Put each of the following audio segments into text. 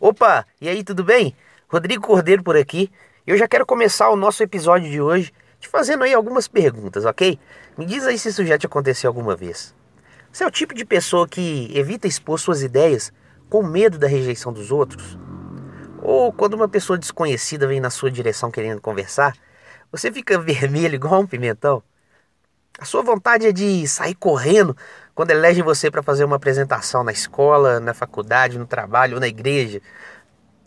Opa, e aí, tudo bem? Rodrigo Cordeiro por aqui. Eu já quero começar o nosso episódio de hoje te fazendo aí algumas perguntas, ok? Me diz aí se isso já te aconteceu alguma vez. Você é o tipo de pessoa que evita expor suas ideias com medo da rejeição dos outros? Ou quando uma pessoa desconhecida vem na sua direção querendo conversar, você fica vermelho igual um pimentão? A sua vontade é de sair correndo quando elegem você para fazer uma apresentação na escola, na faculdade, no trabalho ou na igreja?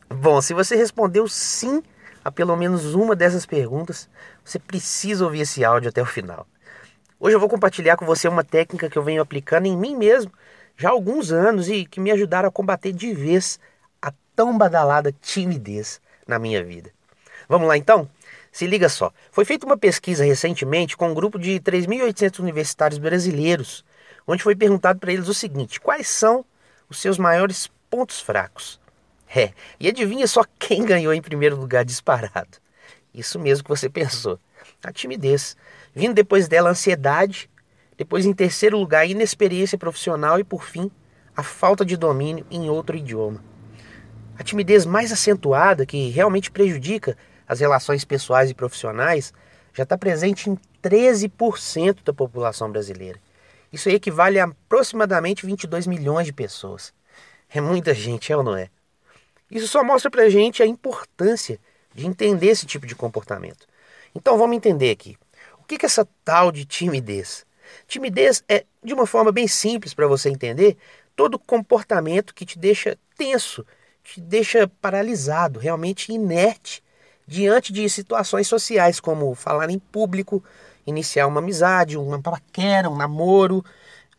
Bom, se você respondeu sim a pelo menos uma dessas perguntas, você precisa ouvir esse áudio até o final. Hoje eu vou compartilhar com você uma técnica que eu venho aplicando em mim mesmo já há alguns anos e que me ajudaram a combater de vez a tão badalada timidez na minha vida. Vamos lá então? Se liga só. Foi feita uma pesquisa recentemente com um grupo de 3.800 universitários brasileiros onde foi perguntado para eles o seguinte: quais são os seus maiores pontos fracos? É, e adivinha só quem ganhou em primeiro lugar disparado? Isso mesmo que você pensou: a timidez. Vindo depois dela a ansiedade, depois em terceiro lugar a inexperiência profissional e por fim a falta de domínio em outro idioma. A timidez mais acentuada, que realmente prejudica as relações pessoais e profissionais, já está presente em 13% da população brasileira. Isso equivale a aproximadamente 22 milhões de pessoas. É muita gente, é ou não é? Isso só mostra pra gente a importância de entender esse tipo de comportamento. Então vamos entender aqui. O que é essa tal de timidez? Timidez é, de uma forma bem simples para você entender, todo comportamento que te deixa tenso, te deixa paralisado, realmente inerte diante de situações sociais, como falar em público, iniciar uma amizade, uma paquera, um namoro,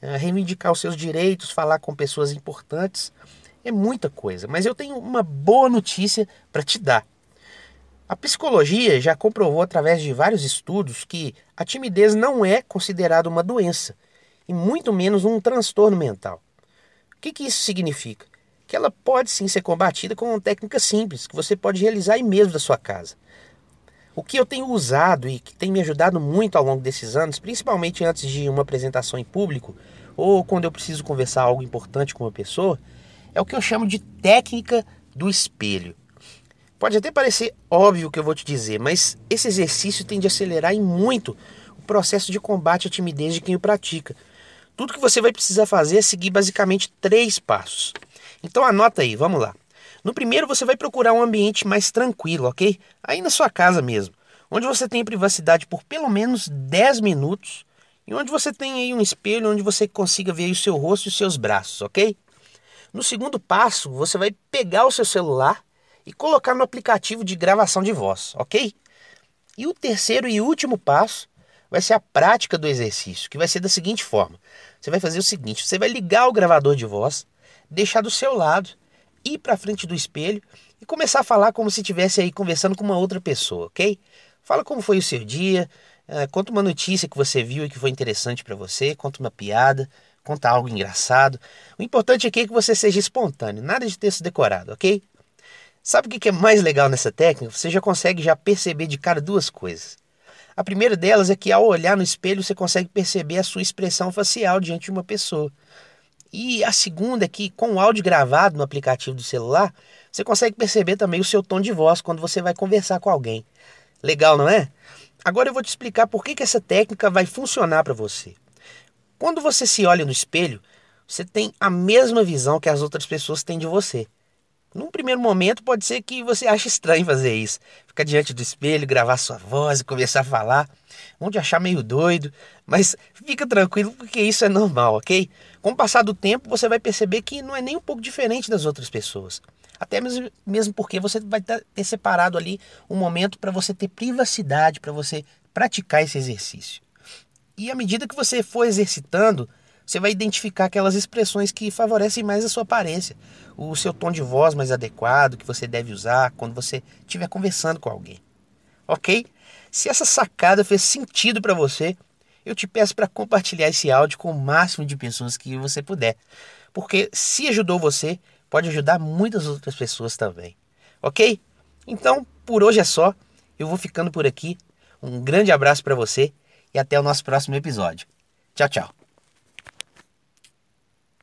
eh, reivindicar os seus direitos, falar com pessoas importantes. É muita coisa, mas eu tenho uma boa notícia para te dar. A psicologia já comprovou através de vários estudos que a timidez não é considerada uma doença e muito menos um transtorno mental. O que, que isso significa? Que ela pode sim ser combatida com uma técnica simples que você pode realizar aí mesmo da sua casa. O que eu tenho usado e que tem me ajudado muito ao longo desses anos, principalmente antes de uma apresentação em público ou quando eu preciso conversar algo importante com uma pessoa, é o que eu chamo de técnica do espelho. Pode até parecer óbvio o que eu vou te dizer, mas esse exercício tende a acelerar em muito o processo de combate à timidez de quem o pratica. Tudo que você vai precisar fazer é seguir basicamente três passos. Então anota aí, vamos lá. No primeiro, você vai procurar um ambiente mais tranquilo, ok? Aí na sua casa mesmo, onde você tem privacidade por pelo menos 10 minutos e onde você tem aí um espelho onde você consiga ver o seu rosto e os seus braços, ok? No segundo passo, você vai pegar o seu celular e colocar no aplicativo de gravação de voz, ok? E o terceiro e último passo vai ser a prática do exercício, que vai ser da seguinte forma: você vai fazer o seguinte, você vai ligar o gravador de voz, deixar do seu lado ir para frente do espelho e começar a falar como se estivesse aí conversando com uma outra pessoa, ok? Fala como foi o seu dia, uh, conta uma notícia que você viu e que foi interessante para você, conta uma piada, conta algo engraçado. O importante aqui é que você seja espontâneo, nada de texto decorado, ok? Sabe o que é mais legal nessa técnica? Você já consegue já perceber de cara duas coisas. A primeira delas é que ao olhar no espelho você consegue perceber a sua expressão facial diante de uma pessoa. E a segunda é que, com o áudio gravado no aplicativo do celular, você consegue perceber também o seu tom de voz quando você vai conversar com alguém. Legal, não é? Agora eu vou te explicar por que, que essa técnica vai funcionar para você. Quando você se olha no espelho, você tem a mesma visão que as outras pessoas têm de você. Num primeiro momento, pode ser que você ache estranho fazer isso. Ficar diante do espelho, gravar sua voz e começar a falar. Vão te achar meio doido, mas fica tranquilo porque isso é normal, ok? Com o passar do tempo, você vai perceber que não é nem um pouco diferente das outras pessoas. Até mesmo, mesmo porque você vai ter separado ali um momento para você ter privacidade, para você praticar esse exercício. E à medida que você for exercitando, você vai identificar aquelas expressões que favorecem mais a sua aparência, o seu tom de voz mais adequado que você deve usar quando você estiver conversando com alguém. Ok? Se essa sacada fez sentido para você, eu te peço para compartilhar esse áudio com o máximo de pessoas que você puder, porque se ajudou você, pode ajudar muitas outras pessoas também. Ok? Então, por hoje é só. Eu vou ficando por aqui. Um grande abraço para você e até o nosso próximo episódio. Tchau, tchau.